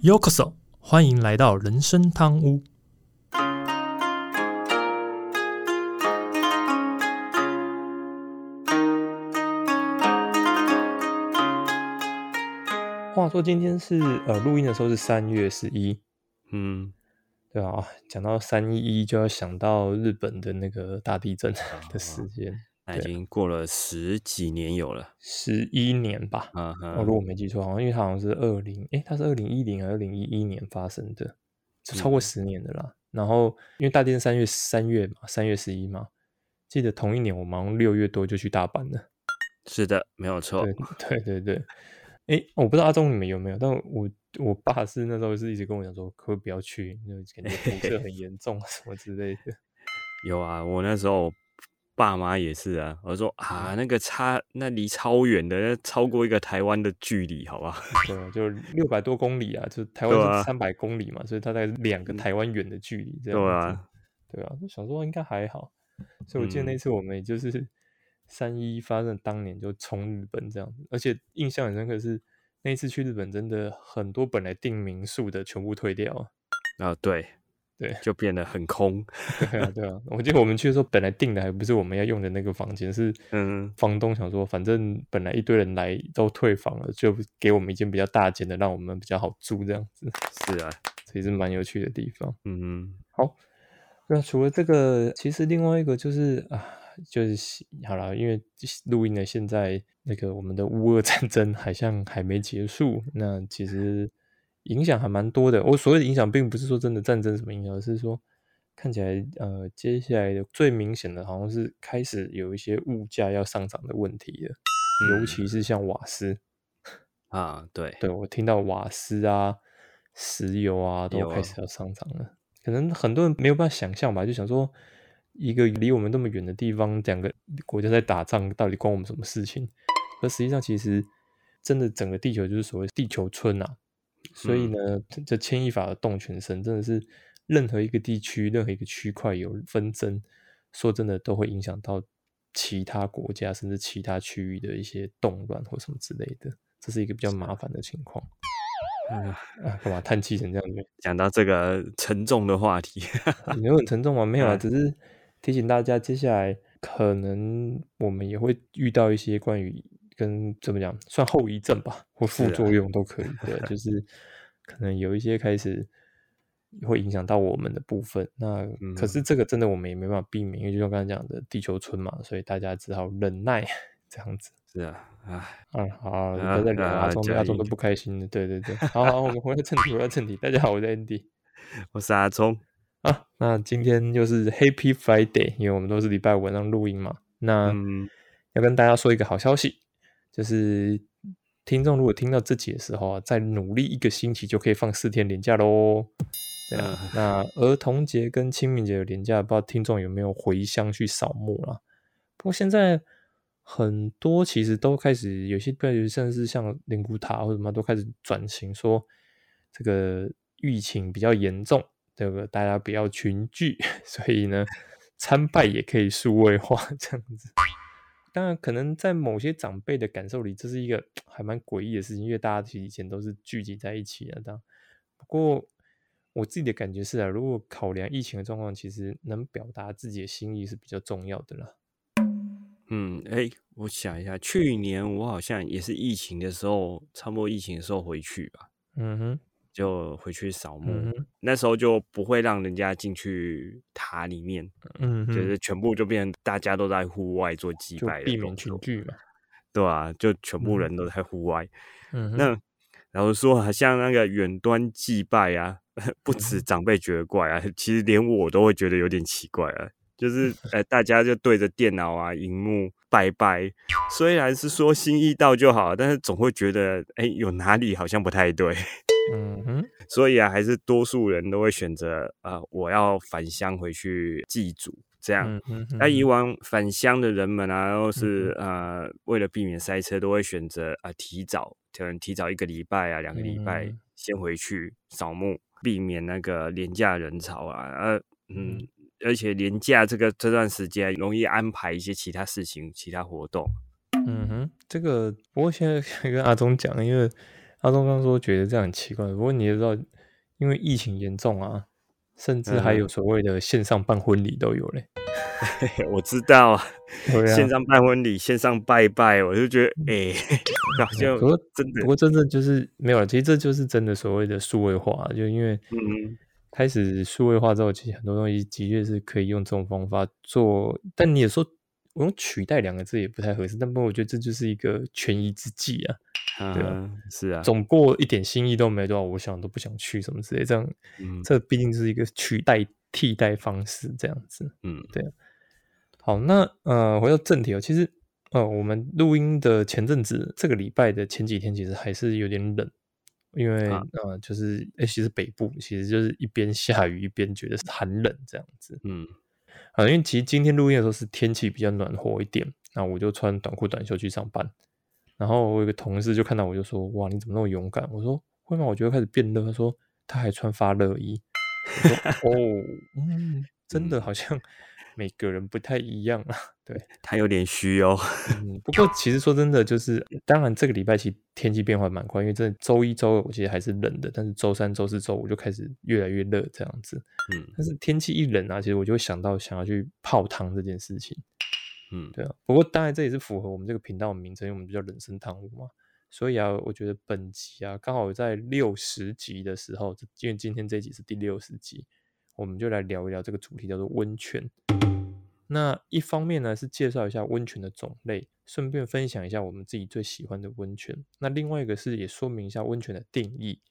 Yokoso，欢迎来到人生汤屋。话说今天是呃录音的时候是三月十一，嗯，对啊，讲到三一一就要想到日本的那个大地震的时间，那已经过了十几年有了，十一年吧。嗯哦，如果我没记错，好像因为它好像是二零，诶，它是二零一零还是二零一一年发生的，就超过十年的啦。然后因为大地震三月三月嘛，三月十一嘛，记得同一年我们好像六月多就去大阪了。是的，没有错。对对对对，诶，我不知道阿忠你们有没有，但我我爸是那时候是一直跟我讲说，可不要去，因为感觉辐射很严重什么之类的。有啊，我那时候爸妈也是啊，我说啊，那个差那离超远的，超过一个台湾的距离，好吧？对啊，就六百多公里啊，就台湾是三百公里嘛，所以它在两个台湾远的距离这样。对啊，对啊，就想说应该还好，所以我记得那次我们也就是三一发生当年就冲日本这样子，而且印象很深刻是那一次去日本，真的很多本来订民宿的全部退掉啊，对对，就变得很空。对啊，对啊，我记得我们去的时候，本来订的还不是我们要用的那个房间，是嗯，房东想说，反正本来一堆人来都退房了，就给我们一间比较大间的，让我们比较好住这样子。是啊，这也是蛮有趣的地方。嗯，好，那除了这个，其实另外一个就是啊，就是好了，因为录音的现在那个我们的乌俄战争好像还没结束，那其实影响还蛮多的。我所谓的影响，并不是说真的战争什么影响，而是说看起来呃，接下来的最明显的，好像是开始有一些物价要上涨的问题了，尤其是像瓦斯啊，对，对我听到瓦斯啊、石油啊都开始要上涨了。可能很多人没有办法想象吧，就想说一个离我们那么远的地方，两个国家在打仗，到底关我们什么事情？而实际上，其实真的整个地球就是所谓地球村啊。所以呢，这牵一发而动全身，真的是任何一个地区、任何一个区块有纷争，说真的都会影响到其他国家甚至其他区域的一些动乱或什么之类的，这是一个比较麻烦的情况。啊啊！干嘛叹气成这样子？讲到这个沉重的话题，有很沉重吗？没有啊，只是提醒大家，接下来可能我们也会遇到一些关于跟怎么讲，算后遗症吧，或副作用都可以。对，就是可能有一些开始会影响到我们的部分。那可是这个真的我们也没办法避免，因为就像刚才讲的地球村嘛，所以大家只好忍耐这样子。是啊，啊，嗯，好，不要再聊阿忠，阿忠都不开心的，对对对，好好，我们回到正题，回到正题。大家好，我是 Andy，我是阿忠啊。那今天就是 Happy Friday，因为我们都是礼拜五晚上录音嘛。那要跟大家说一个好消息，就是听众如果听到这集的时候啊，再努力一个星期就可以放四天连假喽。对啊，那儿童节跟清明节有连假，不知道听众有没有回乡去扫墓啦？不过现在。很多其实都开始有些，比如甚至像灵骨塔或者什么，都开始转型，说这个疫情比较严重，这个大家不要群聚，所以呢，参拜也可以数位化这样子。当然，可能在某些长辈的感受里，这是一个还蛮诡异的事情，因为大家其实以前都是聚集在一起的。当不过我自己的感觉是啊，如果考量疫情的状况，其实能表达自己的心意是比较重要的啦。嗯，哎，我想一下，去年我好像也是疫情的时候，差不多疫情的时候回去吧。嗯哼，就回去扫墓，那时候就不会让人家进去塔里面。嗯，就是全部就变成大家都在户外做祭拜，避免群聚嘛。对啊，就全部人都在户外。嗯，那然后说，好像那个远端祭拜啊，不止长辈觉得怪啊，其实连我都会觉得有点奇怪啊。就是 呃，大家就对着电脑啊、荧幕拜拜，虽然是说心意到就好，但是总会觉得哎，有哪里好像不太对。嗯哼，所以啊，还是多数人都会选择啊，我要返乡回去祭祖这样。那以往返乡的人们啊，都是呃，为了避免塞车，都会选择啊，提早可能提早一个礼拜啊、两个礼拜先回去扫墓，避免那个廉价人潮啊。呃，嗯。而且年假这个这段时间容易安排一些其他事情、其他活动。嗯哼，这个不过现在 跟阿忠讲，因为阿东刚说觉得这样很奇怪，不过你也知道，因为疫情严重啊，甚至还有所谓的线上办婚礼都有嘞。我知道啊，线上办婚礼、线上拜拜，我就觉得哎，好像不过真的，不过真的就是没有了。其实这就是真的所谓的数位化，就因为嗯，开始数位化之后，其实很多东西的确是可以用这种方法做。但你也说我用取代两个字也不太合适，但不过我觉得这就是一个权宜之计啊。对啊，是啊，总过一点心意都没多少，我想都不想去什么之类，这样，嗯，这毕竟是一个取代替代方式，这样子，嗯，对。好，那呃，回到正题哦，其实呃，我们录音的前阵子，这个礼拜的前几天，其实还是有点冷，因为呃，就是哎，其实北部其实就是一边下雨一边觉得是寒冷这样子，嗯，啊，因为其实今天录音的时候是天气比较暖和一点，那我就穿短裤短袖去上班。然后我有个同事就看到我就说：“哇，你怎么那么勇敢？”我说：“会吗？我觉得开始变热。”他说：“他还穿发热衣。”哦，嗯，真的好像 每个人不太一样啊。对他有点虚哦。嗯，不过其实说真的，就是当然这个礼拜其实天气变化蛮快，因为这周一周二我其实还是冷的，但是周三周四周五就开始越来越热这样子。嗯，但是天气一冷啊，其实我就会想到想要去泡汤这件事情。嗯，对啊，不过当然这也是符合我们这个频道的名称，因为我们叫人生汤屋嘛，所以啊，我觉得本集啊刚好在六十集的时候，因为今天这集是第六十集，我们就来聊一聊这个主题，叫做温泉。那一方面呢是介绍一下温泉的种类，顺便分享一下我们自己最喜欢的温泉。那另外一个是也说明一下温泉的定义，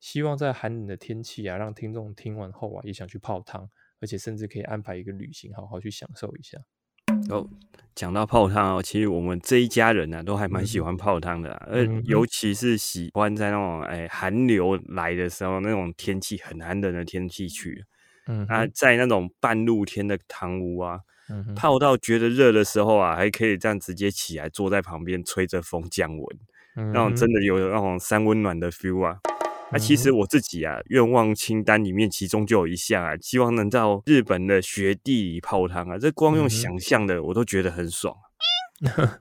希望在寒冷的天气啊，让听众听完后啊也想去泡汤，而且甚至可以安排一个旅行，好好去享受一下。哦，讲到泡汤哦，其实我们这一家人呢，都还蛮喜欢泡汤的，呃，尤其是喜欢在那种哎寒流来的时候，那种天气很寒冷的天气去，嗯，啊，在那种半露天的汤屋啊，泡到觉得热的时候啊，还可以这样直接起来坐在旁边吹着风降温，那种真的有那种三温暖的 feel 啊。那其实我自己啊，愿望清单里面其中就有一项啊，希望能到日本的雪地里泡汤啊。这光用想象的，我都觉得很爽。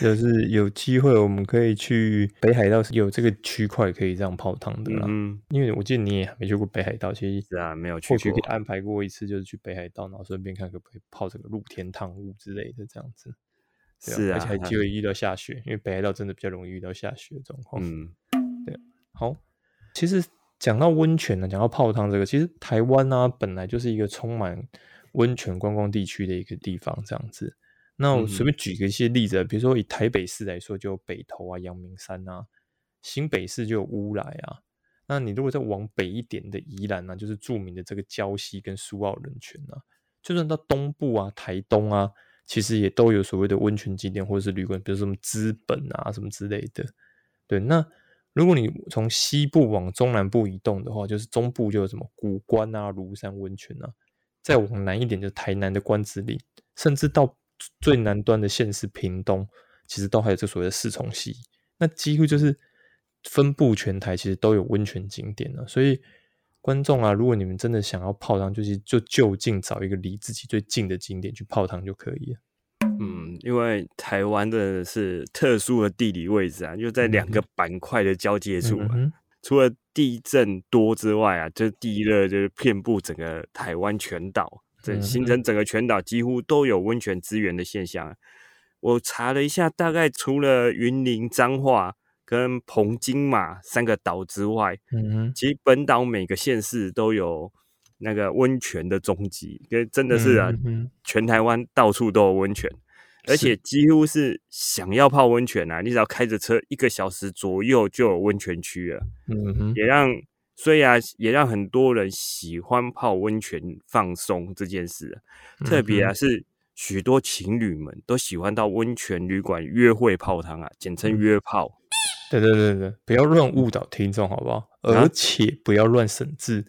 就是有机会，我们可以去北海道，有这个区块可以这样泡汤的啦。嗯，因为我记得你也没去过北海道，其实是啊，没有去过。或许可以安排过一次，就是去北海道，然后顺便看可不可以泡这个露天汤屋之类的这样子。是啊，而且还机会遇到下雪，因为北海道真的比较容易遇到下雪的状况。嗯，对，好。其实讲到温泉呢，讲到泡汤这个，其实台湾呢本来就是一个充满温泉观光地区的一个地方，这样子。那我随便举个一些例子，比如说以台北市来说，就有北投啊、阳明山啊；新北市就有乌来啊。那你如果再往北一点的宜兰呢，就是著名的这个礁溪跟苏澳人泉啊。就算到东部啊、台东啊，其实也都有所谓的温泉景点或者是旅馆，比如什么资本啊什么之类的。对，那。如果你从西部往中南部移动的话，就是中部就有什么古关啊、庐山温泉啊，再往南一点就是台南的关子岭，甚至到最南端的县市屏东，其实都还有这所谓的四重溪。那几乎就是分布全台，其实都有温泉景点了。所以观众啊，如果你们真的想要泡汤，就是就就近找一个离自己最近的景点去泡汤就可以了。嗯，因为台湾的是特殊的地理位置啊，就在两个板块的交界处啊。除了地震多之外啊，就地热就是遍布整个台湾全岛，这形成整个全岛几乎都有温泉资源的现象。我查了一下，大概除了云林彰化跟澎金马三个岛之外，嗯其实本岛每个县市都有。那个温泉的踪迹，因为真的是啊，全台湾到处都有温泉，而且几乎是想要泡温泉啊，你只要开着车一个小时左右就有温泉区了。嗯哼，也让虽然啊，也让很多人喜欢泡温泉放松这件事。特别啊，是许多情侣们都喜欢到温泉旅馆约会泡汤啊，简称约泡。对对对对，不要乱误导听众好不好？而且不要乱省字。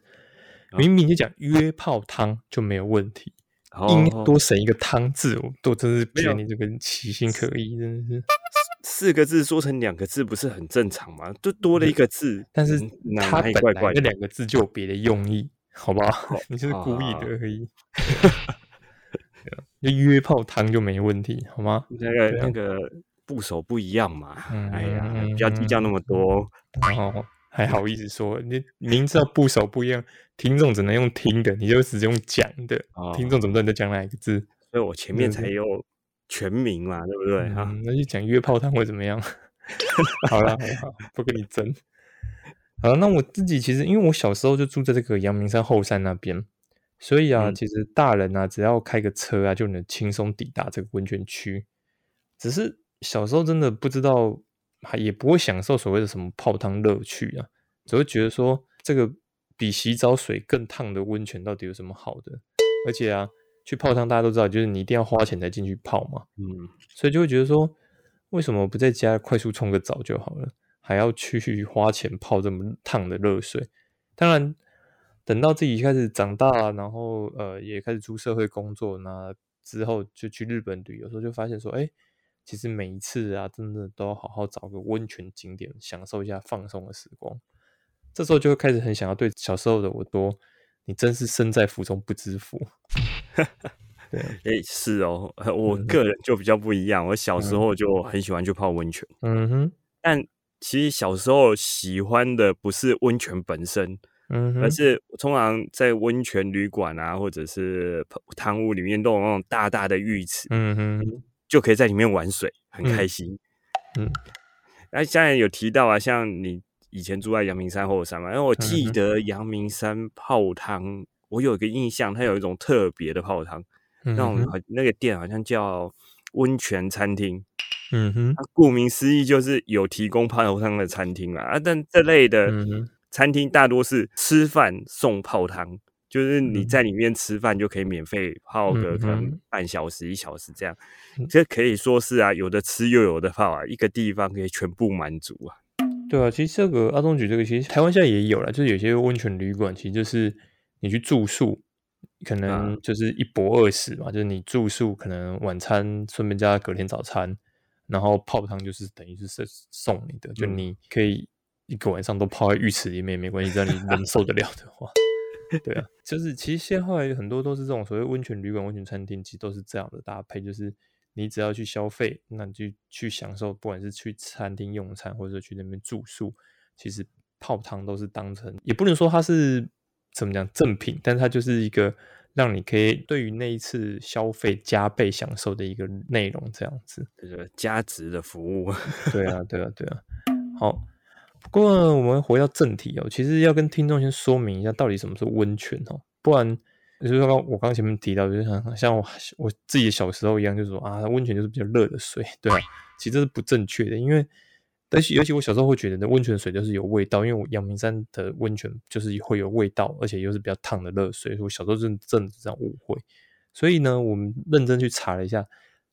明明就讲约泡汤就没有问题，硬多省一个汤字，我都真是觉得你这个奇心可疑，真的是四个字说成两个字不是很正常吗？就多了一个字，但是它本来那两个字就有别的用意，好不好？你就是故意的而已。就约泡汤就没问题，好吗？那个那个部首不一样嘛，哎呀，不要计较那么多。然后还好意思说，你明知道部首不一样，听众只能用听的，你就只用讲的，听众怎么知道你在讲哪一个字？所以我前面才有全名嘛，对不对？哈，那就讲约炮汤会怎么样？好了，好，不跟你争。好，那我自己其实因为我小时候就住在这个阳明山后山那边。所以啊，其实大人啊，只要开个车啊，就能轻松抵达这个温泉区。只是小时候真的不知道，也不会享受所谓的什么泡汤乐趣啊，只会觉得说这个比洗澡水更烫的温泉到底有什么好的？而且啊，去泡汤大家都知道，就是你一定要花钱才进去泡嘛。嗯，所以就会觉得说，为什么不在家快速冲个澡就好了，还要去 花钱泡这么烫的热水？当然。等到自己开始长大，然后呃也开始出社会工作，那之后就去日本旅游，时候就发现说，哎，其实每一次啊，真的都要好好找个温泉景点，享受一下放松的时光。这时候就会开始很想要对小时候的我说，你真是身在福中不知福。对，哎，是哦，我个人就比较不一样，我小时候就很喜欢去泡温泉。嗯哼，但其实小时候喜欢的不是温泉本身。嗯，而是通常在温泉旅馆啊，或者是汤屋里面都有那种大大的浴池，嗯哼，就可以在里面玩水，很开心。嗯，那现在有提到啊，像你以前住在阳明山后山嘛，因为我记得阳明山泡汤，我有一个印象，它有一种特别的泡汤，那种那个店好像叫温泉餐厅。嗯哼，顾名思义就是有提供泡汤的餐厅啊，啊，但这类的。餐厅大多是吃饭送泡汤，就是你在里面吃饭就可以免费泡个可能半小时一小时这样，这可以说是啊，有的吃又有的泡啊，一个地方可以全部满足啊。对啊，其实这个阿东举这个，其实台湾现在也有了，就是有些温泉旅馆，其实就是你去住宿，可能。就是一博二十嘛，就是你住宿可能晚餐顺便加隔天早餐，然后泡汤就是等于是送你的，就你可以。一个晚上都泡在浴池里面没关系，只要你能受得了的话，对啊，就是其实现在后来很多都是这种所谓温泉旅馆、温泉餐厅，其实都是这样的搭配，就是你只要去消费，那你就去享受，不管是去餐厅用餐，或者去那边住宿，其实泡汤都是当成，也不能说它是怎么讲正品，但它就是一个让你可以对于那一次消费加倍享受的一个内容，这样子，这个加值的服务，对啊，对啊，对啊，好。不过我们回到正题哦，其实要跟听众先说明一下，到底什么是温泉哦，不然就是说我刚前面提到，就是像像我我自己小时候一样，就是说啊，温泉就是比较热的水，对啊，其实这是不正确的，因为但是尤其我小时候会觉得那温泉水就是有味道，因为我阳明山的温泉就是会有味道，而且又是比较烫的热水，所以我小时候真真的这样误会，所以呢，我们认真去查了一下，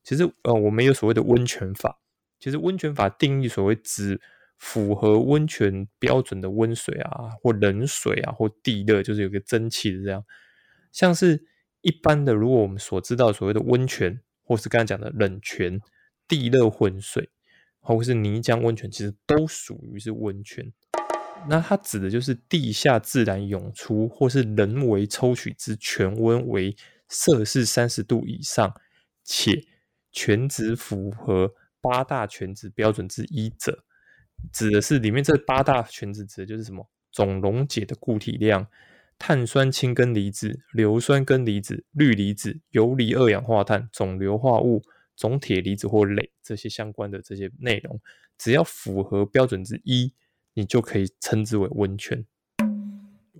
其实呃，我们有所谓的温泉法，其实温泉法定义所谓指。符合温泉标准的温水啊，或冷水啊，或地热，就是有个蒸汽的这样。像是一般的，如果我们所知道所谓的温泉，或是刚才讲的冷泉、地热混水，或是泥浆温泉，其实都属于是温泉。那它指的就是地下自然涌出，或是人为抽取之泉温为摄氏三十度以上，且泉质符合八大泉质标准之一者。指的是里面这八大泉子，指的就是什么？总溶解的固体量、碳酸氢根离子、硫酸根离子、氯离子、游离二氧化碳、总硫化物、总铁离子或镁这些相关的这些内容，只要符合标准之一，你就可以称之为温泉。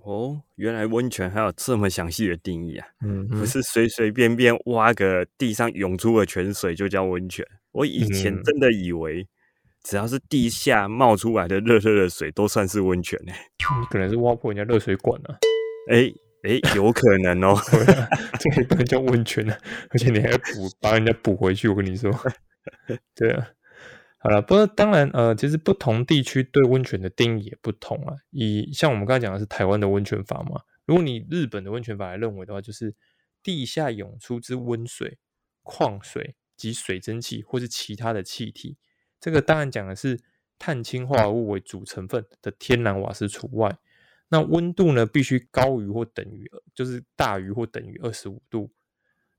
哦，原来温泉还有这么详细的定义啊！嗯，不是随随便便挖个地上涌出的泉水就叫温泉。我以前真的以为。只要是地下冒出来的热热的水，都算是温泉呢。你可能是挖破人家热水管了。哎哎，有可能哦。这个不能叫温泉了，而且你还要补，把人家补回去。我跟你说，对啊。好了，不过当然，呃，其实不同地区对温泉的定义也不同啊。以像我们刚才讲的是台湾的温泉法嘛，如果你日本的温泉法来认为的话，就是地下涌出之温水、矿水及水蒸气，或是其他的气体。这个当然讲的是碳氢化合物为主成分的天然瓦斯除外。那温度呢，必须高于或等于，就是大于或等于二十五度。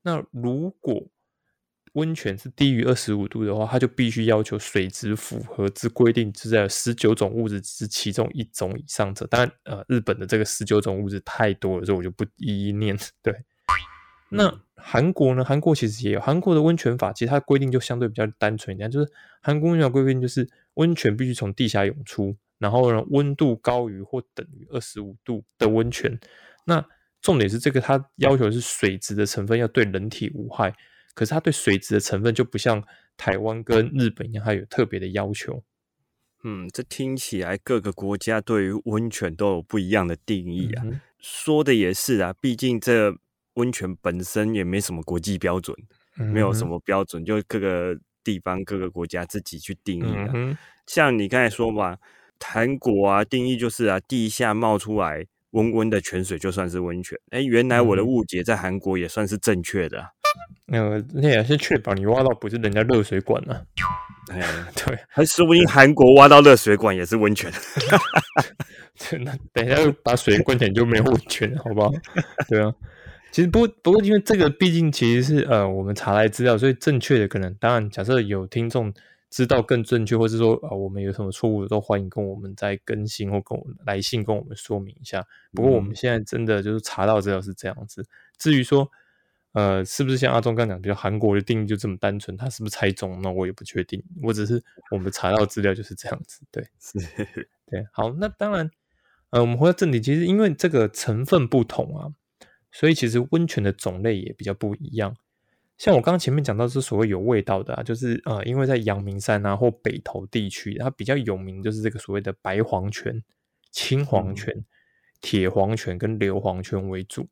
那如果温泉是低于二十五度的话，它就必须要求水质符合之规定，是在十九种物质之其中一种以上者。当然，呃，日本的这个十九种物质太多了，所以我就不一一念。对，那韩国呢？韩国其实也有韩国的温泉法，其实它的规定就相对比较单纯一点，就是韩国温泉规定就是温泉必须从地下涌出，然后呢温度高于或等于二十五度的温泉。那重点是这个，它要求是水质的成分要对人体无害。可是它对水质的成分就不像台湾跟日本一样，它有特别的要求。嗯，这听起来各个国家对于温泉都有不一样的定义啊。说的也是啊，毕竟这温泉本身也没什么国际标准，没有什么标准，就各个地方各个国家自己去定义的。像你刚才说嘛，韩国啊，定义就是啊，地下冒出来温温的泉水就算是温泉。哎，原来我的误解在韩国也算是正确的。那那也是确保你挖到不是人家热水管呢？哎，对，还说不定韩国挖到热水管也是温泉。那等一下把水灌起来就没有温泉，好不好？对啊，其实不不过因为这个毕竟其实是呃我们查来资料，所以正确的可能当然假设有听众知道更正确，或是说啊我们有什么错误的，都欢迎跟我们再更新或跟我们来信跟我们说明一下。不过我们现在真的就是查到资料是这样子，至于说。呃，是不是像阿忠刚讲，比如韩国的定义就这么单纯？他是不是猜中？那我也不确定。我只是我们查到资料就是这样子。对，是，对。好，那当然，呃，我们回到正题，其实因为这个成分不同啊，所以其实温泉的种类也比较不一样。像我刚刚前面讲到是所谓有味道的啊，就是呃，因为在阳明山啊或北投地区，它比较有名就是这个所谓的白黄泉、青黄泉、铁黄泉跟硫黄泉为主。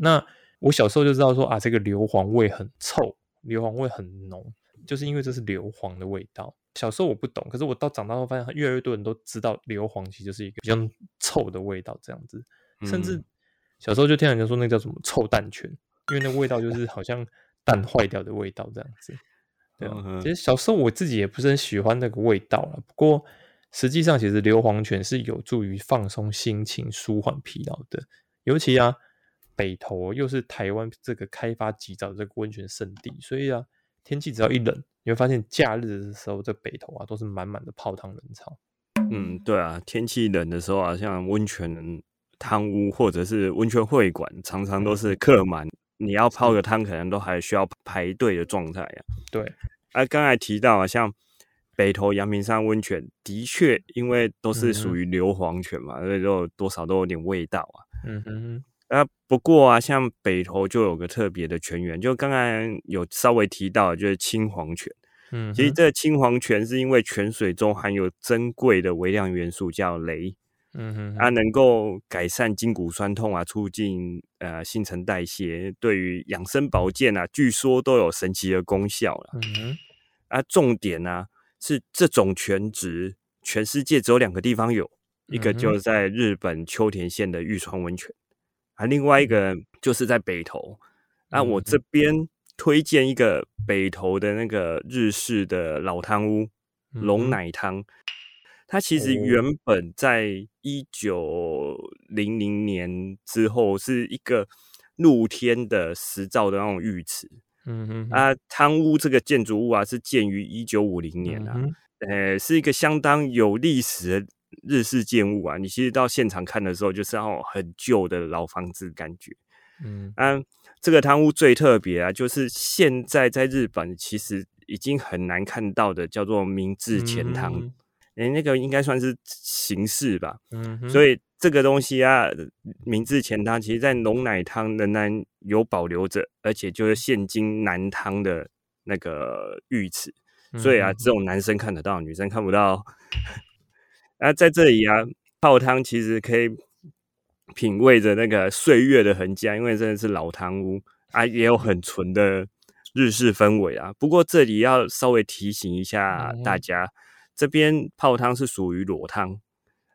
那我小时候就知道说啊，这个硫磺味很臭，硫磺味很浓，就是因为这是硫磺的味道。小时候我不懂，可是我到长大后发现，越来越多人都知道硫磺其实就是一个比较臭的味道，这样子。甚至小时候就听人家说那叫什么臭蛋泉，因为那味道就是好像蛋坏掉的味道这样子。对啊，其实小时候我自己也不是很喜欢那个味道了。不过实际上，其实硫磺泉是有助于放松心情、舒缓疲劳的，尤其啊。北投又是台湾这个开发极早的这个温泉圣地，所以啊，天气只要一冷，你会发现假日的时候，这北投啊都是满满的泡汤人潮。嗯，对啊，天气冷的时候啊，像温泉汤屋或者是温泉会馆，常常都是客满，你要泡个汤，可能都还需要排队的状态啊。对，啊，刚才提到啊，像北投阳明山温泉，的确因为都是属于硫磺泉嘛，所以就多少都有点味道啊。嗯哼。啊，不过啊，像北投就有个特别的泉源，就刚刚有稍微提到，就是青黄泉。嗯，其实这青黄泉是因为泉水中含有珍贵的微量元素叫镭，嗯哼，它能够改善筋骨酸痛啊，促进呃新陈代谢，对于养生保健啊，据说都有神奇的功效了。嗯哼，啊，重点呢是这种泉质，全世界只有两个地方有，一个就是在日本秋田县的玉川温泉。啊，另外一个就是在北投，那我这边推荐一个北投的那个日式的老汤屋龙奶汤，它其实原本在一九零零年之后是一个露天的石造的那种浴池，嗯哼，啊，汤屋这个建筑物啊是建于一九五零年啊，呃，是一个相当有历史的。日式建物啊，你其实到现场看的时候，就是那种很旧的老房子感觉。嗯，啊，这个汤屋最特别啊，就是现在在日本其实已经很难看到的，叫做明治钱汤。哎，那个应该算是形式吧。嗯，所以这个东西啊，明治前汤，其实在浓奶汤仍然有保留着，而且就是现今南汤的那个浴池。所以啊，只有男生看得到，女生看不到。啊，在这里啊，泡汤其实可以品味着那个岁月的痕迹啊，因为真的是老汤屋啊，也有很纯的日式氛围啊。不过这里要稍微提醒一下大家，这边泡汤是属于裸汤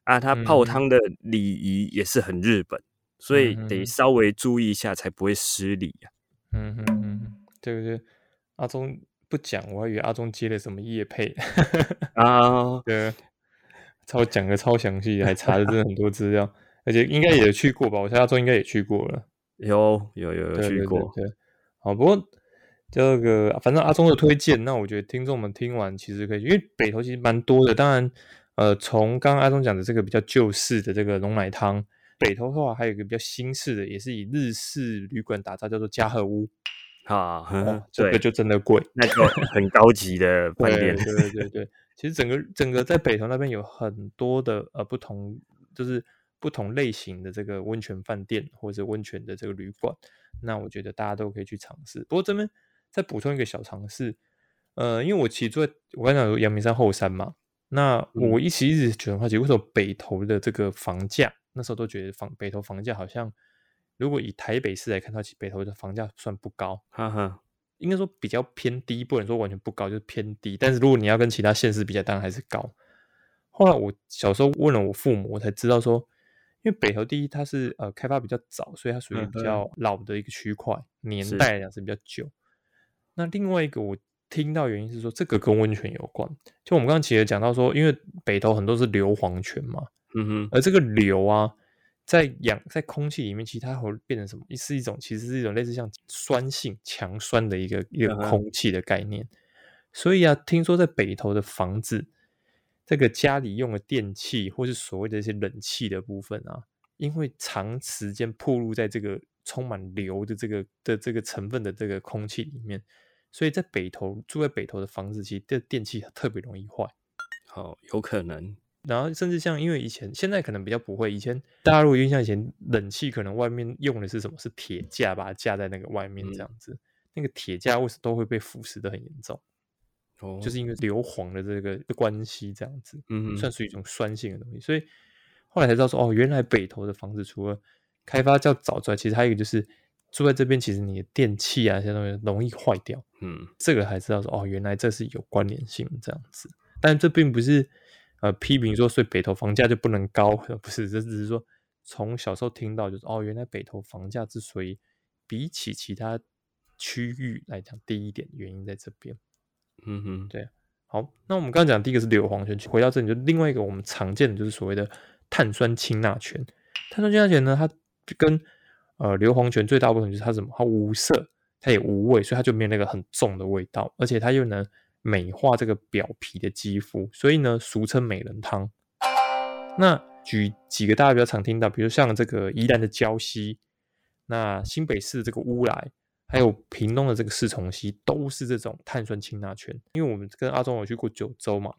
啊，它泡汤的礼仪也是很日本，所以得稍微注意一下，才不会失礼呀。嗯哼嗯，对不对？阿忠不讲，我还以为阿忠接了什么叶配啊？对。超讲的超详细，还查了真的很多资料，而且应该也去过吧？我猜阿忠应该也去过了，有有有有去过。对，好，不过这个反正阿忠的推荐，那我觉得听众们听完其实可以，因为北投其实蛮多的。当然，呃，从刚刚阿忠讲的这个比较旧式的这个龙奶汤，北投的话还有一个比较新式的，也是以日式旅馆打造，叫做嘉禾屋。啊，这个就真的贵，那就很高级的饭店。对对对对，其实整个整个在北投那边有很多的呃不同，就是不同类型的这个温泉饭店或者温泉的这个旅馆。那我觉得大家都可以去尝试。不过这边。再补充一个小尝试，呃，因为我其实住在我刚讲有阳明山后山嘛，那我一直一直觉得好奇，为什么北投的这个房价那时候都觉得房北投房价好像，如果以台北市来看，它其北投的房价算不高，哈哈，应该说比较偏低，不能说完全不高，就是偏低。但是如果你要跟其他县市比较，当然还是高。后来我小时候问了我父母，我才知道说，因为北投第一它是呃开发比较早，所以它属于比较老的一个区块，年代来讲是比较久。那另外一个我听到原因是说，这个跟温泉有关。就我们刚刚其实讲到说，因为北投很多是硫磺泉嘛，嗯哼，而这个硫啊，在氧在空气里面，其实它会变成什么？是一种其实是一种类似像酸性强酸的一个一个空气的概念。所以啊，听说在北投的房子，这个家里用的电器或是所谓的一些冷气的部分啊，因为长时间暴露在这个。充满硫的这个的这个成分的这个空气里面，所以在北头住在北头的房子，其实电电器特别容易坏。好，有可能。然后甚至像，因为以前现在可能比较不会，以前大家如果印象以前冷气可能外面用的是什么？是铁架，把它架在那个外面这样子。那个铁架为什么都会被腐蚀的很严重？哦，就是因为硫磺的这个关系这样子。嗯，算是一种酸性的东西。所以后来才知道说，哦，原来北头的房子除了开发较早出来，其实还有一个就是住在这边，其实你的电器啊，这些东西容易坏掉。嗯，这个还知道说哦，原来这是有关联性这样子。但这并不是呃批评说，所以北投房价就不能高，不是，这只是说从小时候听到就是哦，原来北投房价之所以比起其他区域来讲低一点，原因在这边。嗯哼，对。好，那我们刚刚讲第一个是硫磺泉，回到这里就另外一个我们常见的就是所谓的碳酸氢钠泉。碳酸氢钠泉呢，它跟呃硫磺泉最大不同就是它什么？它无色，它也无味，所以它就没有那个很重的味道，而且它又能美化这个表皮的肌肤，所以呢俗称美人汤。那举几个大家比较常听到，比如像这个宜兰的礁溪，那新北市这个乌来，还有屏东的这个四重溪，都是这种碳酸氢钠泉。因为我们跟阿忠有去过九州嘛，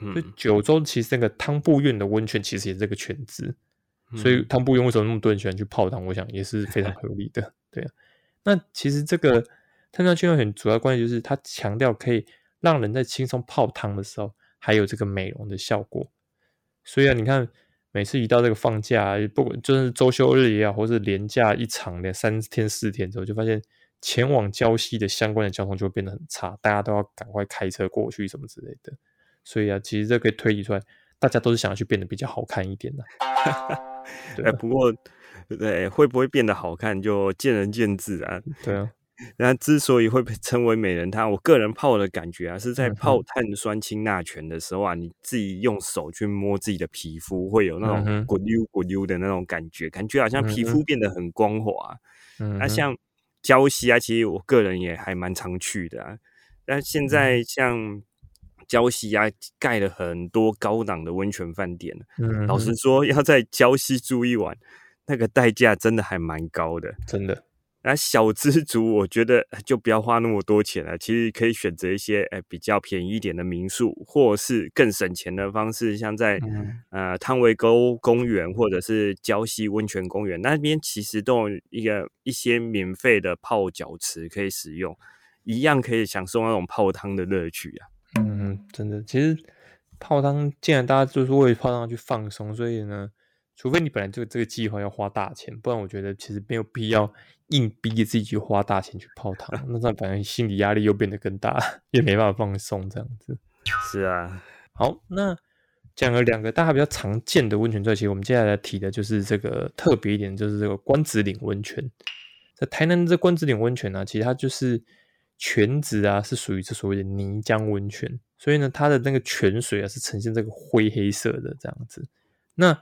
所以九州其实那个汤布院的温泉其实也是这个泉质。所以汤布用为什么那么多人喜欢去泡汤？我想也是非常合理的，对啊。那其实这个碳酸氢钠泉主要关键就是它强调可以让人在轻松泡汤的时候，还有这个美容的效果。所以啊，你看每次一到这个放假，不管就是周休日也好，或是连假一场的三天四天之后，就发现前往礁溪的相关的交通就会变得很差，大家都要赶快开车过去什么之类的。所以啊，其实这可以推理出来，大家都是想要去变得比较好看一点的。哎，不过，对，会不会变得好看就见仁见智啊。对啊，那之所以会被称为美人汤，我个人泡的感觉啊，是在泡碳酸氢钠泉的时候啊，你自己用手去摸自己的皮肤，会有那种滚溜滚溜的那种感觉，感觉好像皮肤变得很光滑。那像礁溪啊，其实我个人也还蛮常去的啊。那现在像。礁溪啊，盖了很多高档的温泉饭店。嗯，老实说，要在礁溪住一晚，那个代价真的还蛮高的。真的，那小资族，我觉得就不要花那么多钱了。其实可以选择一些诶比较便宜一点的民宿，或是更省钱的方式，像在呃汤围沟公园或者是礁溪温泉公园那边，其实都有一个一些免费的泡脚池可以使用，一样可以享受那种泡汤的乐趣啊。嗯，真的，其实泡汤既然大家就是为泡汤去放松，所以呢，除非你本来就这个计划要花大钱，不然我觉得其实没有必要硬逼着自己去花大钱去泡汤，那这样反而心理压力又变得更大，也没办法放松这样子。是啊，好，那讲了两个大家比较常见的温泉之后，其实我们接下来提的就是这个特别一点，就是这个关子岭温泉。在台南这关子岭温泉呢，其实它就是。泉质啊是属于这所谓的泥浆温泉，所以呢，它的那个泉水啊是呈现这个灰黑色的这样子。那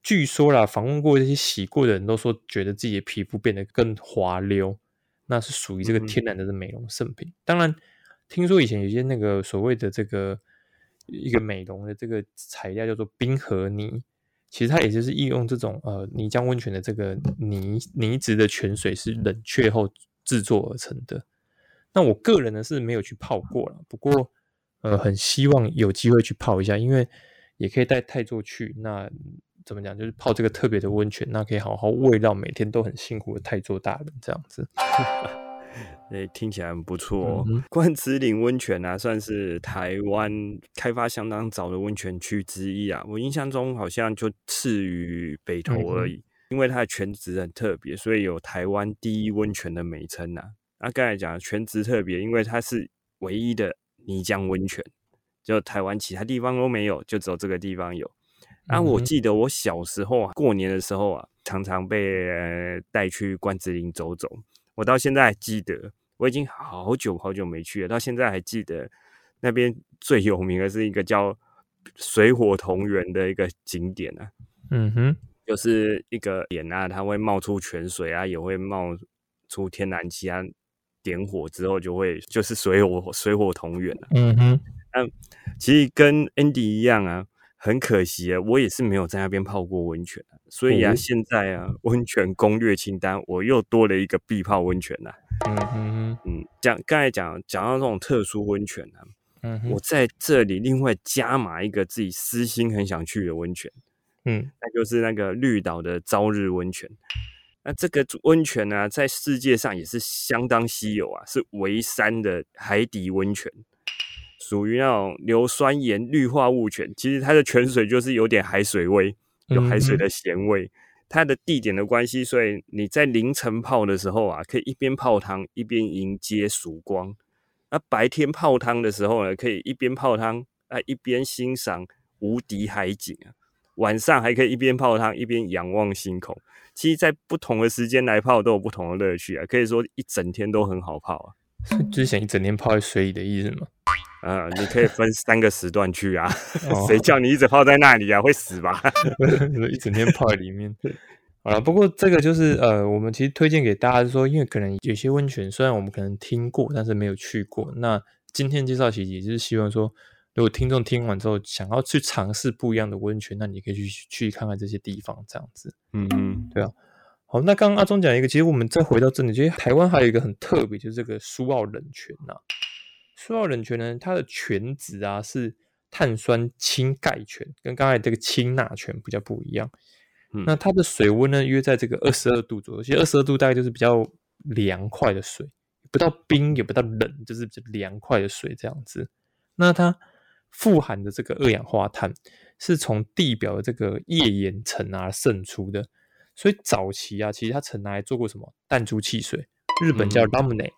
据说啦，访问过这些洗过的人都说，觉得自己的皮肤变得更滑溜，那是属于这个天然的美容圣品。当然，听说以前有些那个所谓的这个一个美容的这个材料叫做冰河泥，其实它也就是利用这种呃泥浆温泉的这个泥泥质的泉水是冷却后制作而成的。那我个人呢是没有去泡过了，不过呃很希望有机会去泡一下，因为也可以带泰座去。那怎么讲？就是泡这个特别的温泉，那可以好好慰劳每天都很辛苦的泰座大人这样子。哎，听起来很不错。关子岭温泉啊，算是台湾开发相当早的温泉区之一啊。我印象中好像就次于北投而已，因为它的泉质很特别，所以有台湾第一温泉的美称呐。那刚才讲全职特别，因为它是唯一的泥浆温泉，就台湾其他地方都没有，就只有这个地方有。啊，我记得我小时候啊，过年的时候啊，常常被带去关子岭走走。我到现在还记得，我已经好久好久没去了，到现在还记得那边最有名的是一个叫水火同源的一个景点啊。嗯哼，就是一个点啊，它会冒出泉水啊，也会冒出天然气啊。点火之后就会就是水火 水火同源了。嗯哼，嗯，其实跟 Andy 一样啊，很可惜啊，我也是没有在那边泡过温泉，所以啊，现在啊，温泉攻略清单我又多了一个必泡温泉了。嗯哼嗯，讲刚才讲讲到这种特殊温泉啊，嗯，我在这里另外加码一个自己私心很想去的温泉，嗯，那就是那个绿岛的朝日温泉。那这个温泉呢，在世界上也是相当稀有啊，是围山的海底温泉，属于那种硫酸盐氯化物泉。其实它的泉水就是有点海水味，有海水的咸味。它的地点的关系，所以你在凌晨泡的时候啊，可以一边泡汤一边迎接曙光。那白天泡汤的时候呢，可以一边泡汤啊一边欣赏无敌海景啊。晚上还可以一边泡汤一边仰望星空。其实，在不同的时间来泡都有不同的乐趣啊，可以说一整天都很好泡啊。就是想一整天泡在水里的意思吗？啊，你可以分三个时段去啊。谁叫你一直泡在那里啊？会死吧？一整天泡在里面。好了，不过这个就是呃，我们其实推荐给大家说，因为可能有些温泉虽然我们可能听过，但是没有去过。那今天介绍其实也就是希望说。如果听众听完之后想要去尝试不一样的温泉，那你可以去去看看这些地方，这样子。嗯嗯，对啊。好，那刚刚阿忠讲一个，其实我们再回到这里，其实台湾还有一个很特别，就是这个苏澳冷泉呐。苏澳冷泉呢，它的泉质啊是碳酸氢钙泉，跟刚才这个氢钠泉比较不一样。那它的水温呢约在这个二十二度左右，其实二十二度大概就是比较凉快的水，不到冰也不到冷，就是比较凉快的水这样子。那它富含的这个二氧化碳是从地表的这个页岩层啊渗出的，所以早期啊，其实它曾拿来做过什么？弹珠汽水，日本叫 Lemonade，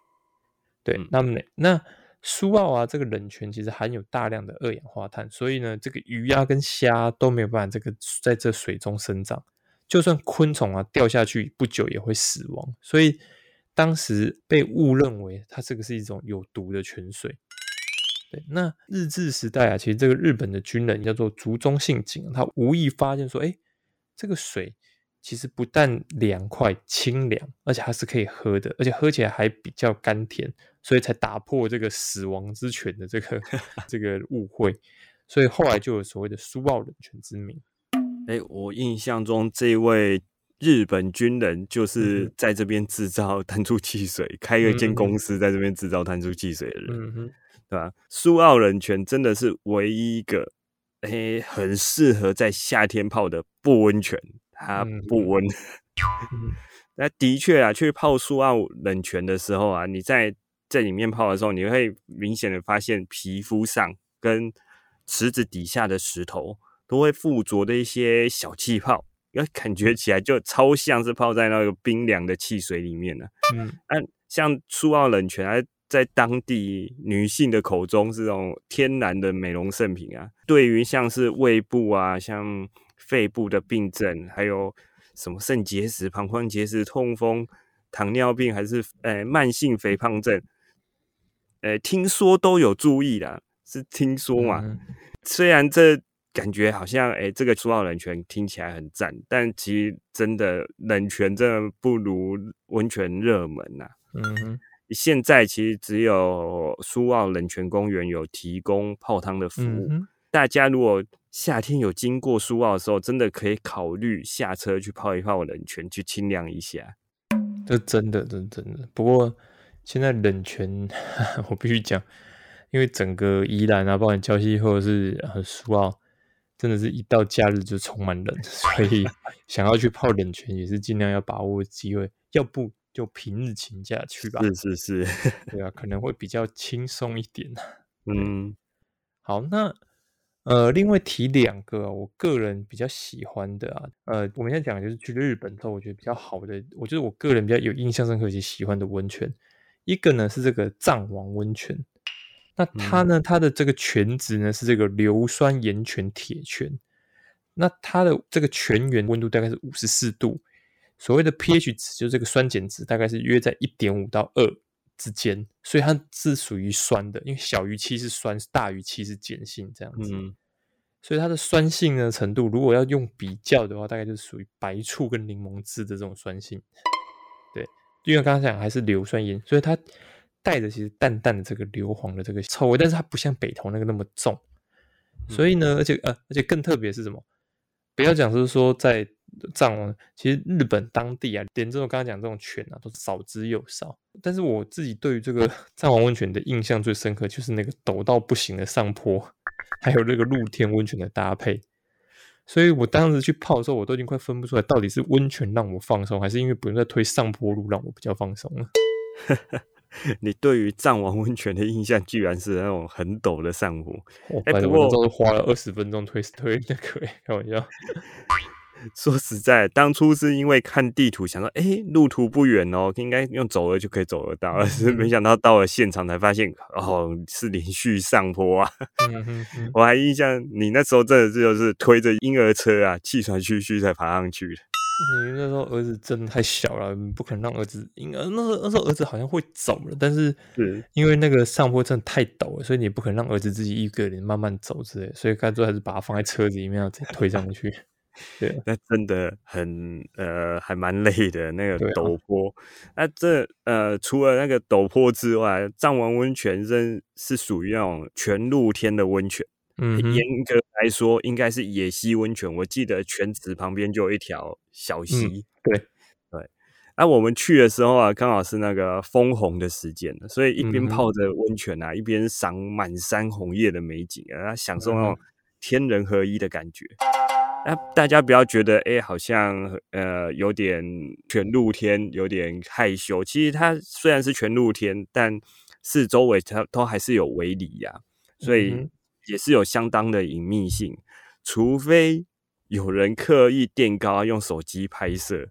对 Lemonade。那苏澳啊，这个冷泉其实含有大量的二氧化碳，所以呢，这个鱼啊跟虾都没有办法这个在这水中生长，就算昆虫啊掉下去不久也会死亡，所以当时被误认为它这个是一种有毒的泉水。对，那日治时代啊，其实这个日本的军人叫做竹中信景，他无意发现说，哎，这个水其实不但凉快清凉，而且还是可以喝的，而且喝起来还比较甘甜，所以才打破这个死亡之泉的这个 这个误会，所以后来就有所谓的苏澳冷泉之名。哎，我印象中这位日本军人就是在这边制造 弹珠汽水，开了一间公司在这边制造弹珠汽水的人。对吧？苏澳冷泉真的是唯一一个，诶，很适合在夏天泡的不温泉，它不温。那的确啊，去泡苏澳冷泉的时候啊，你在在里面泡的时候，你会明显的发现皮肤上跟池子底下的石头都会附着的一些小气泡，要感觉起来就超像是泡在那个冰凉的汽水里面呢。嗯，那像苏澳冷泉在当地女性的口中是这种天然的美容圣品啊。对于像是胃部啊、像肺部的病症，还有什么肾结石、膀胱结石、痛风、糖尿病，还是呃慢性肥胖症，呃，听说都有注意的，是听说嘛。虽然这感觉好像哎，这个初奥冷泉听起来很赞，但其实真的冷泉真的不如温泉热门呐。嗯哼，现在其实只有苏澳冷泉公园有提供泡汤的服务。大家如果夏天有经过苏澳的时候，真的可以考虑下车去泡一泡冷泉，去清凉一下。这真的，真真的。不过现在冷泉，我必须讲，因为整个宜兰啊，包括礁溪或者是苏澳，真的是一到假日就充满人，所以想要去泡冷泉也是尽量要把握机会，要不就平日请假去吧。是是是，对啊，可能会比较轻松一点。嗯，好，那。呃，另外提两个我个人比较喜欢的啊，呃，我们现在讲的就是去日本之后，我觉得比较好的，我觉得我个人比较有印象深刻及喜欢的温泉，一个呢是这个藏王温泉，那它呢，它的这个泉质呢是这个硫酸盐泉铁泉，那它的这个泉源温度大概是五十四度，所谓的 pH 值就是这个酸碱值大概是约在一点五到二。之间，所以它是属于酸的，因为小于七是酸，大于七是碱性这样子。嗯，所以它的酸性的程度，如果要用比较的话，大概就是属于白醋跟柠檬汁的这种酸性。对，因为刚刚讲还是硫酸盐，所以它带着其实淡淡的这个硫磺的这个臭味，但是它不像北投那个那么重。所以呢，而且呃，而且更特别是什么？不要讲是说在。藏王其实日本当地啊，连这种刚刚讲这种泉啊，都少之又少。但是我自己对于这个 藏王温泉的印象最深刻，就是那个陡到不行的上坡，还有那个露天温泉的搭配。所以我当时去泡的时候，我都已经快分不出来，到底是温泉让我放松，还是因为不用再推上坡路让我比较放松了。你对于藏王温泉的印象，居然是那种很陡的上坡。哎，不过花了二十分钟推推那个，开玩笑。说实在，当初是因为看地图，想说，哎，路途不远哦，应该用走了就可以走得到，但是没想到到了现场才发现，哦，是连续上坡啊！我还印象，你那时候真的就是推着婴儿车啊，气喘吁吁才爬上去的。你那时候儿子真的太小了，不可能让儿子婴儿。那时候那时候儿子好像会走了，但是因为那个上坡真的太陡了，所以你不可能让儿子自己一个人慢慢走之类，所以干脆还是把他放在车子里面，要自己推上去。对，那真的很呃，还蛮累的那个陡坡。那这呃，除了那个陡坡之外，藏王温泉真是属于那种全露天的温泉。嗯，严格来说，应该是野溪温泉。我记得泉池旁边就有一条小溪。对对。那我们去的时候啊，刚好是那个枫红的时间所以一边泡着温泉啊，一边赏满山红叶的美景啊，享受那种天人合一的感觉。那大家不要觉得，哎，好像呃有点全露天，有点害羞。其实它虽然是全露天，但是周围它都还是有围篱呀，所以也是有相当的隐秘性。除非有人刻意垫高用手机拍摄，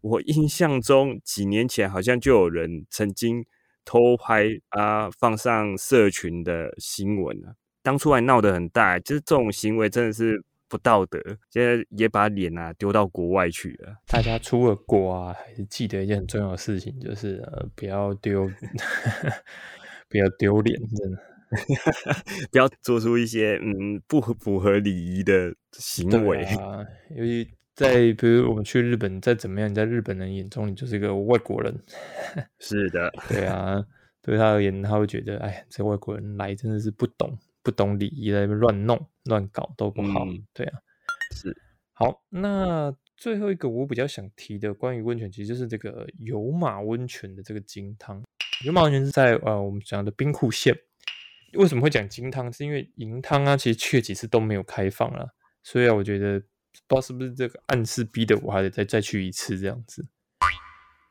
我印象中几年前好像就有人曾经偷拍啊，放上社群的新闻啊，当初还闹得很大。就是这种行为真的是。不道德，现在也把脸啊丢到国外去了。大家出了国啊，还是记得一件很重要的事情，就是呃，不要丢，不要丢脸，真的，不要做出一些嗯不符合礼仪的行为啊。尤其在比如我们去日本，再怎么样，你在日本人眼中，你就是一个外国人。是的，对啊，对他而言，他会觉得，哎，这外国人来真的是不懂。不懂礼仪在那边乱弄乱搞都不好，对啊，是好。那最后一个我比较想提的关于温泉，其实就是这个有马温泉的这个金汤。有马温泉是在呃我们讲的兵库县。为什么会讲金汤？是因为银汤啊，其实去了几次都没有开放了，所以啊，我觉得不知道是不是这个暗示逼的我还得再再去一次这样子。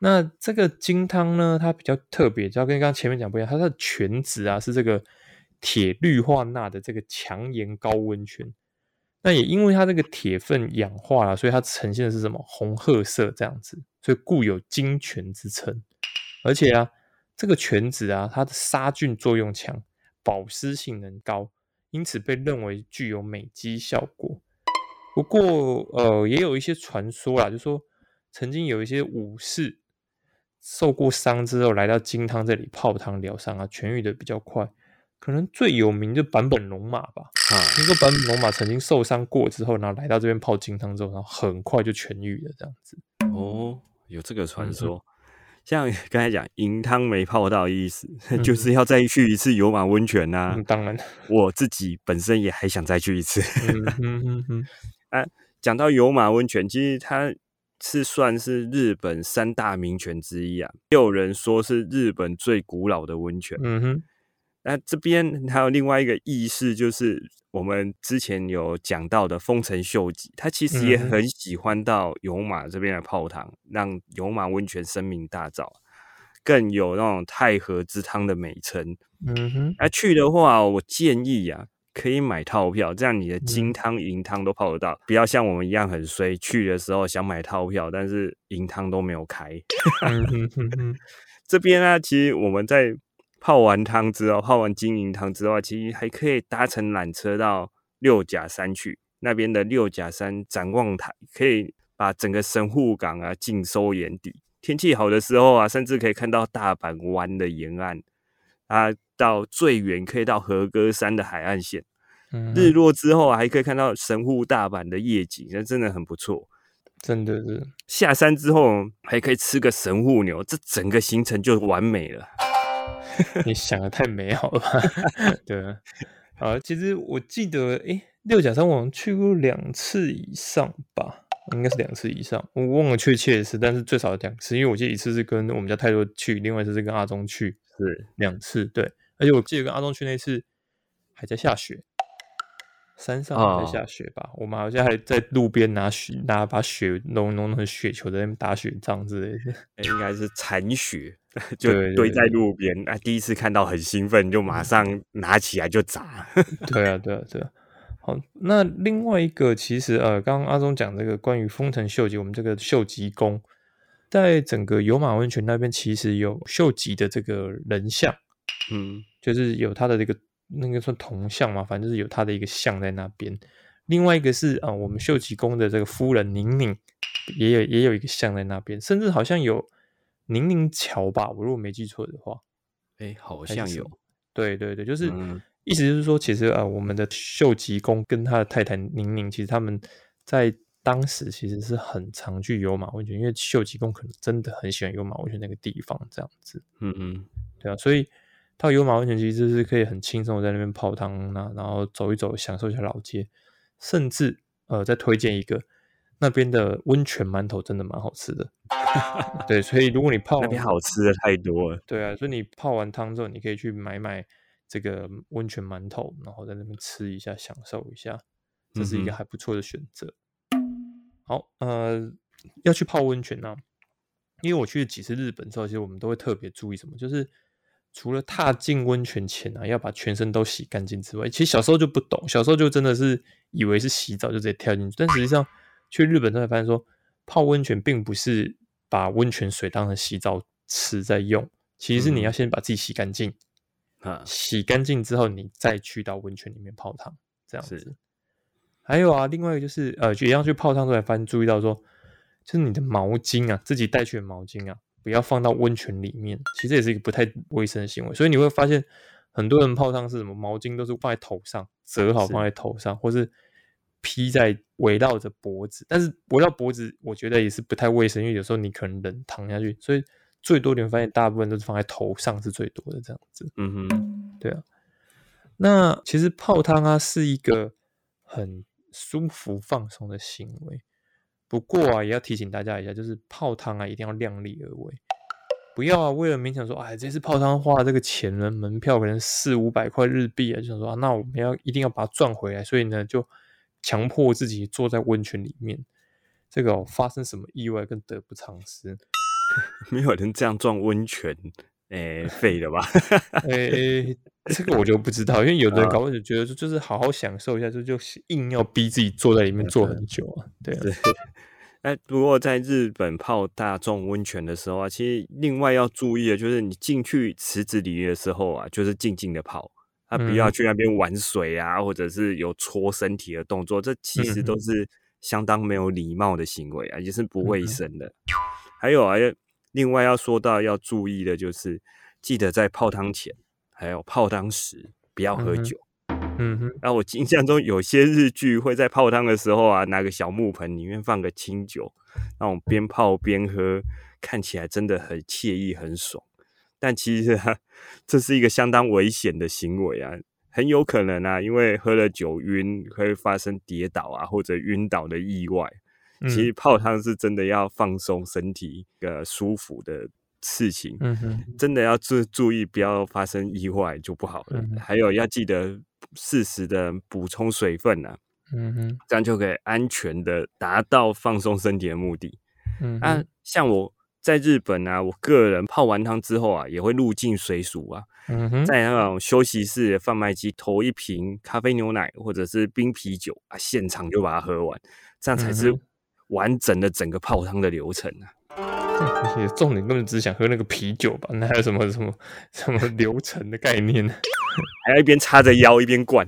那这个金汤呢，它比较特别，就要跟刚刚前面讲不一样，它的泉质啊是这个。铁氯化钠的这个强盐高温泉，那也因为它这个铁分氧化了，所以它呈现的是什么红褐色这样子，所以故有金泉之称。而且啊，这个泉子啊，它的杀菌作用强，保湿性能高，因此被认为具有美肌效果。不过呃，也有一些传说啦，就说曾经有一些武士受过伤之后，来到金汤这里泡汤疗伤啊，痊愈的比较快。可能最有名就版本龙马吧。啊，听说版本龙马曾经受伤过之后，然后来到这边泡金汤之后，然后很快就痊愈了，这样子。哦，有这个传说。像刚才讲银汤没泡到意思，就是要再去一次油马温泉呐。当然，我自己本身也还想再去一次。嗯嗯嗯。啊，讲到油马温泉，其实它是算是日本三大名泉之一啊。也有人说是日本最古老的温泉。嗯哼。那这边还有另外一个意思，就是我们之前有讲到的丰臣秀吉，他其实也很喜欢到有马这边来泡汤，让有马温泉声名大噪，更有那种太和之汤的美称。嗯哼，那去的话，我建议呀，可以买套票，这样你的金汤银汤都泡得到，不要像我们一样很衰，去的时候想买套票，但是银汤都没有开。这边呢，其实我们在。泡完汤之后，泡完金银汤之后，其实还可以搭乘缆车到六甲山去。那边的六甲山展望台可以把整个神户港啊尽收眼底。天气好的时候啊，甚至可以看到大阪湾的沿岸。啊，到最远可以到和歌山的海岸线。日落之后还可以看到神户大阪的夜景，那真的很不错。真的是下山之后还可以吃个神户牛，这整个行程就完美了。你想的太美好了，对啊，啊，其实我记得，诶，六甲山我去过两次以上吧，应该是两次以上，我忘了确切的是，但是最少两次，因为我记得一次是跟我们家泰多去，另外一次是跟阿忠去，是两次，对，而且我记得跟阿忠去那次还在下雪。山上在下雪吧？我们好像还在路边拿雪，拿把雪弄弄成雪球在那边打雪仗之类的。应该是残雪，就堆在路边。啊，第一次看到很兴奋，就马上拿起来就砸。对啊，对啊，对啊。好，那另外一个其实呃，刚刚阿忠讲这个关于丰臣秀吉，我们这个秀吉宫，在整个有马温泉那边其实有秀吉的这个人像，嗯，就是有他的这个。那个算铜像嘛，反正就是有他的一个像在那边。另外一个是啊，我们秀吉宫的这个夫人宁宁，也有也有一个像在那边，甚至好像有宁宁桥吧，我如果没记错的话，哎，好像有。对对对，就是意思就是说，其实啊，我们的秀吉宫跟他的太太宁宁，其实他们在当时其实是很常去游马温泉，因为秀吉宫可能真的很喜欢游马温泉那个地方，这样子。嗯嗯，对啊，所以。到有马温泉其实是可以很轻松的在那边泡汤那然后走一走，享受一下老街，甚至呃再推荐一个那边的温泉馒头，真的蛮好吃的。对，所以如果你泡那边好吃的太多了。对啊，所以你泡完汤之后，你可以去买买这个温泉馒头，然后在那边吃一下，享受一下，这是一个还不错的选择。好，呃，要去泡温泉呢，因为我去了几次日本之后，其实我们都会特别注意什么，就是。除了踏进温泉前啊，要把全身都洗干净之外，其实小时候就不懂，小时候就真的是以为是洗澡就直接跳进去，但实际上去日本之后发现说，泡温泉并不是把温泉水当成洗澡池在用，其实是你要先把自己洗干净啊，洗干净之后你再去到温泉里面泡汤这样子。还有啊，另外一个就是呃，一样去泡汤之后发现注意到说，就是你的毛巾啊，自己带去的毛巾啊。不要放到温泉里面，其实也是一个不太卫生的行为。所以你会发现，很多人泡汤是什么毛巾都是放在头上，折好放在头上，或是披在围绕着脖子。但是围绕脖子，我觉得也是不太卫生，因为有时候你可能冷躺下去。所以最多你会发现，大部分都是放在头上是最多的这样子。嗯哼，对啊。那其实泡汤啊是一个很舒服放松的行为。不过啊，也要提醒大家一下，就是泡汤啊，一定要量力而为，不要啊，为了勉强说，哎，这次泡汤花这个钱呢，门票可能四五百块日币啊，就想说，那我们要一定要把它赚回来，所以呢，就强迫自己坐在温泉里面，这个发生什么意外更得不偿失。没有人这样赚温泉，哎，废了吧？哎，这个我就不知道，因为有的人搞不就觉得说，就是好好享受一下，就就硬要逼自己坐在里面坐很久啊，对啊。哎，不过在日本泡大众温泉的时候啊，其实另外要注意的，就是你进去池子里的时候啊，就是静静的泡，啊，不要去那边玩水啊，或者是有搓身体的动作，这其实都是相当没有礼貌的行为啊，也是不卫生的。还有啊，另外要说到要注意的，就是记得在泡汤前还有泡汤时不要喝酒。嗯哼，然后我印象中有些日剧会在泡汤的时候啊，拿个小木盆里面放个清酒，那种边泡边喝，看起来真的很惬意、很爽。但其实啊，这是一个相当危险的行为啊，很有可能啊，因为喝了酒晕会发生跌倒啊或者晕倒的意外。其实泡汤是真的要放松身体、呃舒服的事情。嗯哼，真的要注注意，不要发生意外就不好了。还有要记得适时的补充水分啊。嗯哼，这样就可以安全的达到放松身体的目的。嗯，啊，像我在日本啊，我个人泡完汤之后啊，也会入境水煮啊。在那种休息室贩卖机投一瓶咖啡牛奶或者是冰啤酒啊，现场就把它喝完，这样才是。完整的整个泡汤的流程啊！而且重点根本只想喝那个啤酒吧？那还有什么什么什么流程的概念呢？还要一边叉着腰一边灌？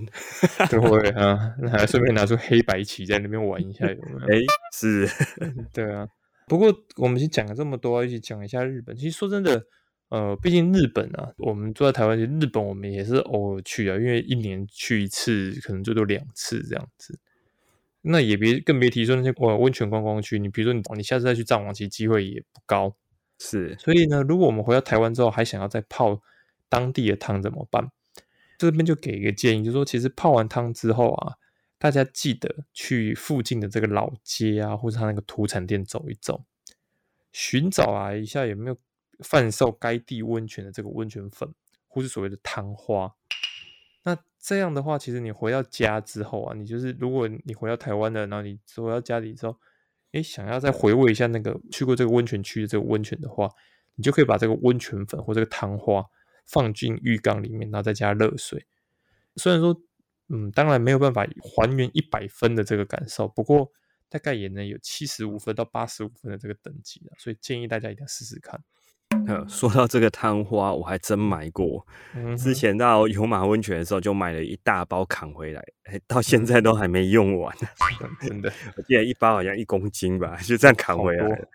对啊，那还顺便拿出黑白棋在那边玩一下有没有？哎，是，对啊。不过我们先讲了这么多，一起讲一下日本。其实说真的，呃，毕竟日本啊，我们住在台湾，日本我们也是偶尔去啊，因为一年去一次，可能最多两次这样子。那也别更别提说那些呃温泉观光区，你比如说你你下次再去藏王，其实机会也不高。是，所以呢，如果我们回到台湾之后还想要再泡当地的汤怎么办？这边就给一个建议，就是说其实泡完汤之后啊，大家记得去附近的这个老街啊，或者他那个土产店走一走，寻找啊一下有没有贩售该地温泉的这个温泉粉，或是所谓的汤花。这样的话，其实你回到家之后啊，你就是如果你回到台湾的，然后你回到家里之后，哎，想要再回味一下那个去过这个温泉区的这个温泉的话，你就可以把这个温泉粉或这个汤花放进浴缸里面，然后再加热水。虽然说，嗯，当然没有办法还原一百分的这个感受，不过大概也能有七十五分到八十五分的这个等级了，所以建议大家一定要试试看。说到这个汤花，我还真买过。之前到油马温泉的时候，就买了一大包扛回来，哎，到现在都还没用完。真的，我记得一包好像一公斤吧，就这样扛回来了。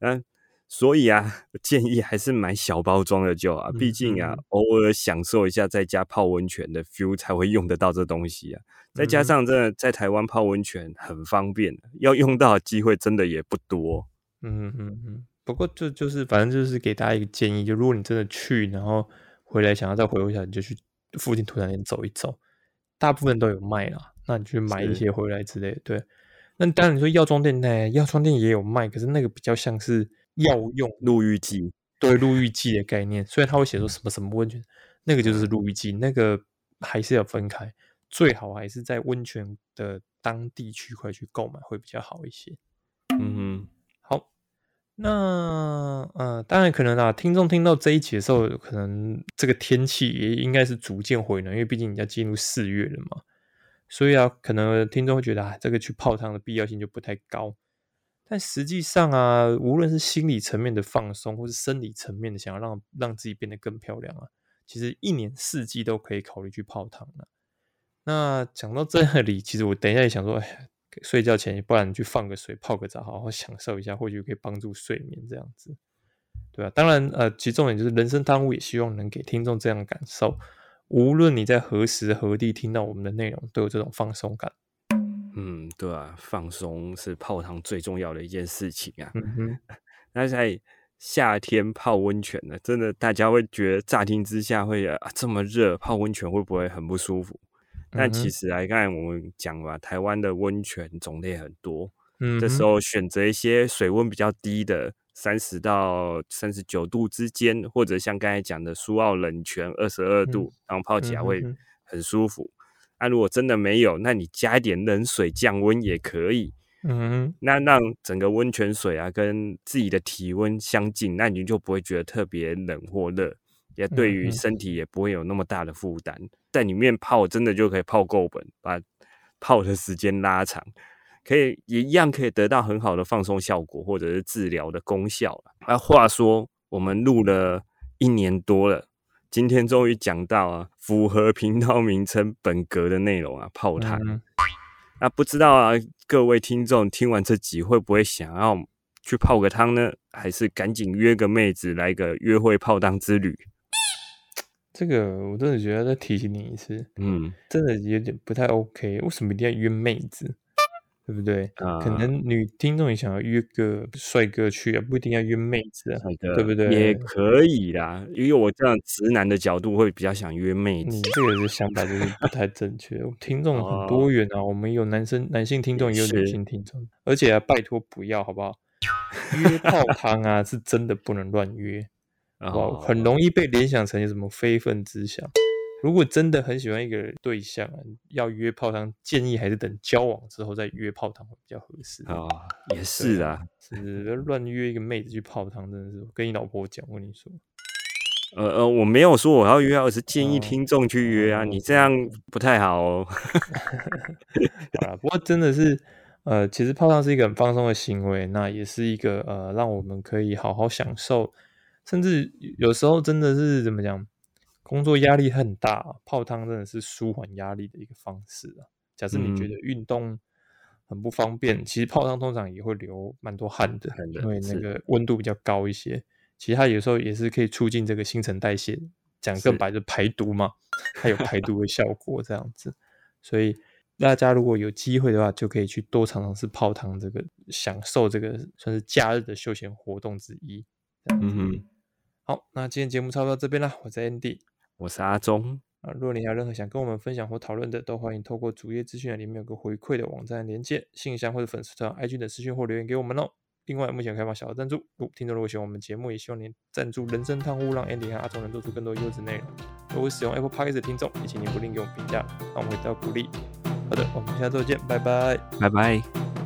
嗯，所以啊，建议还是买小包装的就啊，毕竟啊，偶尔享受一下在家泡温泉的 feel 才会用得到这东西啊。再加上真的在台湾泡温泉很方便，要用到的机会真的也不多。嗯嗯嗯。不过就就是反正就是给大家一个建议，就如果你真的去，然后回来想要再回味一下，你就去附近土产店走一走，大部分都有卖啦。那你去买一些回来之类的。对，那当然你说药妆店呢，药妆店也有卖，可是那个比较像是药用沐浴剂，对，沐浴剂的概念。虽然他会写说什么什么温泉，那个就是沐浴剂，那个还是要分开，最好还是在温泉的当地区块去购买会比较好一些。嗯哼。那呃，当然可能啊，听众听到这一集的时候，可能这个天气也应该是逐渐回暖，因为毕竟你要进入四月了嘛，所以啊，可能听众会觉得啊，这个去泡汤的必要性就不太高。但实际上啊，无论是心理层面的放松，或是生理层面的想要让让自己变得更漂亮啊，其实一年四季都可以考虑去泡汤的。那讲到这里，其实我等一下也想说，哎。睡觉前，不然你去放个水，泡个澡，好好享受一下，或许可以帮助睡眠，这样子，对啊？当然，呃，其重点就是人生汤屋，也希望能给听众这样的感受。无论你在何时何地听到我们的内容，都有这种放松感。嗯，对啊，放松是泡汤最重要的一件事情啊。嗯哼，那在夏天泡温泉呢，真的大家会觉得乍听之下会啊这么热，泡温泉会不会很不舒服？但其实来看，我们讲吧，台湾的温泉种类很多，嗯，这时候选择一些水温比较低的，三十到三十九度之间，或者像刚才讲的苏澳冷泉二十二度，然后泡起来会很舒服。那如果真的没有，那你加一点冷水降温也可以，嗯，那让整个温泉水啊跟自己的体温相近，那你就不会觉得特别冷或热。也对于身体也不会有那么大的负担，在里面泡真的就可以泡够本，把泡的时间拉长，可以也一样可以得到很好的放松效果或者是治疗的功效啊，话说我们录了一年多了，今天终于讲到啊，符合频道名称本格的内容啊，泡汤。那不知道啊，各位听众听完这集会不会想要去泡个汤呢？还是赶紧约个妹子来个约会泡汤之旅？这个我真的觉得再提醒你一次，嗯，真的有点不太 OK。为什么一定要约妹子？对不对？可能女听众也想要约个帅哥去啊，不一定要约妹子啊，对不对？也可以啦，因为我这样直男的角度会比较想约妹子。你这个想法就是不太正确。听众很多元啊，我们有男生、男性听众，也有女性听众，而且啊，拜托不要好不好？约泡汤啊，是真的不能乱约，然后很容易被联想成有什么非分之想。如果真的很喜欢一个对象，要约泡汤，建议还是等交往之后再约泡汤会比较合适啊。也是啊，是乱约一个妹子去泡汤，真的是跟你老婆讲，我跟你说。呃呃，我没有说我要约，而是建议听众去约啊。你这样不太好哦。好了，不过真的是，呃，其实泡汤是一个很放松的行为，那也是一个呃，让我们可以好好享受，甚至有时候真的是怎么讲？工作压力很大，泡汤真的是舒缓压力的一个方式啊。假设你觉得运动很不方便，其实泡汤通常也会流蛮多汗的，因为那个温度比较高一些。其实它有时候也是可以促进这个新陈代谢，讲更白就排毒嘛，它有排毒的效果这样子。所以大家如果有机会的话，就可以去多尝尝试泡汤，这个享受这个算是假日的休闲活动之一。嗯哼，好，那今天节目差不多到这边啦，我是 Andy。我是阿忠啊，如果你有任何想跟我们分享或讨论的，都欢迎透过主页资讯栏里面有个回馈的网站连接、信箱或者粉丝团、IG 的私讯或留言给我们哦。另外，目前开放小额赞助，如听众如果喜欢我们节目，也希望您赞助人生汤屋，让 Andy 和阿忠能做出更多优质内容。如果使用 Apple Podcast 的听众，也请您不吝给我们评价，让我们得到鼓励。好的，我们下周见，拜拜，拜拜。